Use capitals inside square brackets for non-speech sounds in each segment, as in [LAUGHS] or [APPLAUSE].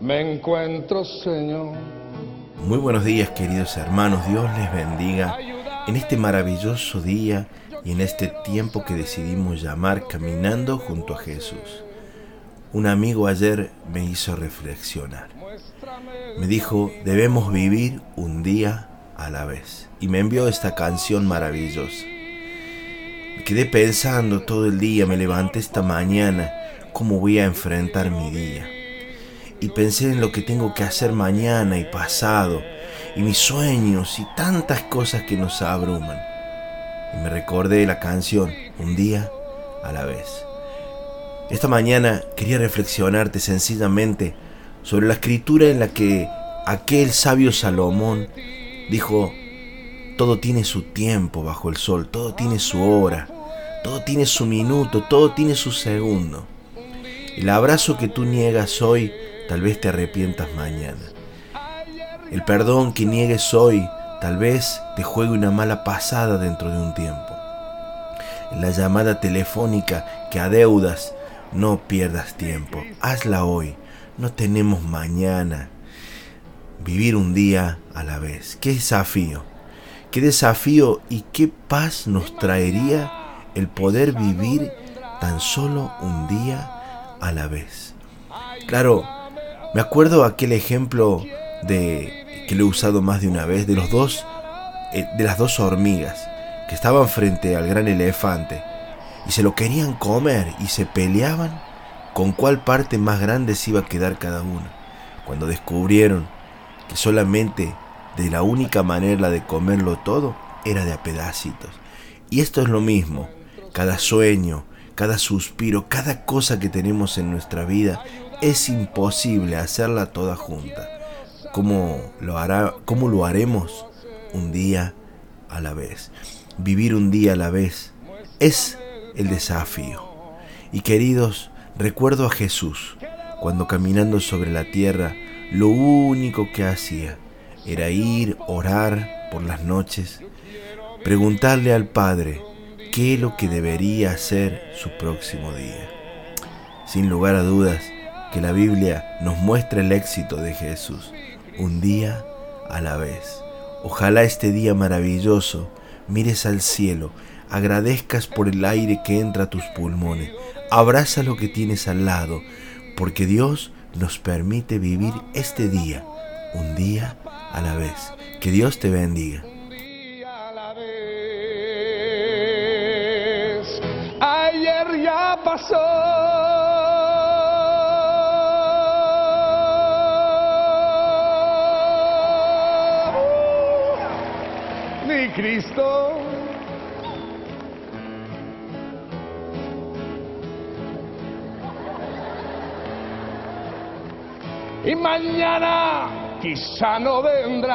me encuentro, Señor. Muy buenos días queridos hermanos, Dios les bendiga en este maravilloso día y en este tiempo que decidimos llamar Caminando junto a Jesús. Un amigo ayer me hizo reflexionar. Me dijo, debemos vivir un día a la vez. Y me envió esta canción maravillosa. Me quedé pensando todo el día, me levanté esta mañana, cómo voy a enfrentar mi día. Y pensé en lo que tengo que hacer mañana y pasado, y mis sueños y tantas cosas que nos abruman. Y me recordé la canción, un día a la vez. Esta mañana quería reflexionarte sencillamente sobre la escritura en la que aquel sabio Salomón dijo, todo tiene su tiempo bajo el sol, todo tiene su hora, todo tiene su minuto, todo tiene su segundo. El abrazo que tú niegas hoy, tal vez te arrepientas mañana. El perdón que niegues hoy, tal vez te juegue una mala pasada dentro de un tiempo. La llamada telefónica que adeudas, no pierdas tiempo, hazla hoy, no tenemos mañana. Vivir un día a la vez. Qué desafío, qué desafío y qué paz nos traería el poder vivir tan solo un día a la vez. Claro, me acuerdo aquel ejemplo de que lo he usado más de una vez de los dos eh, de las dos hormigas que estaban frente al gran elefante y se lo querían comer y se peleaban con cuál parte más grande se iba a quedar cada una. Cuando descubrieron que solamente de la única manera de comerlo todo era de a pedacitos. Y esto es lo mismo, cada sueño, cada suspiro, cada cosa que tenemos en nuestra vida, es imposible hacerla toda junta. ¿Cómo lo, hará, cómo lo haremos? Un día a la vez. Vivir un día a la vez es el desafío. Y queridos, recuerdo a Jesús cuando caminando sobre la tierra, lo único que hacía era ir, orar por las noches, preguntarle al Padre qué lo que debería hacer su próximo día. Sin lugar a dudas que la Biblia nos muestra el éxito de Jesús, un día a la vez. Ojalá este día maravilloso mires al cielo, agradezcas por el aire que entra a tus pulmones, abraza lo que tienes al lado, porque Dios nos permite vivir este día, un día a la vez. Que Dios te bendiga. Pasó. Mi Cristo y mañana quizá no vendrá.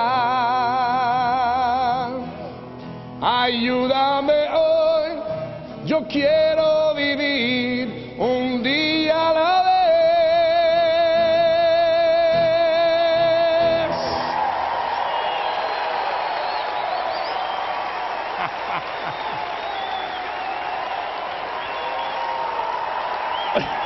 Ayúdame yo quiero vivir un día a la vez. [LAUGHS]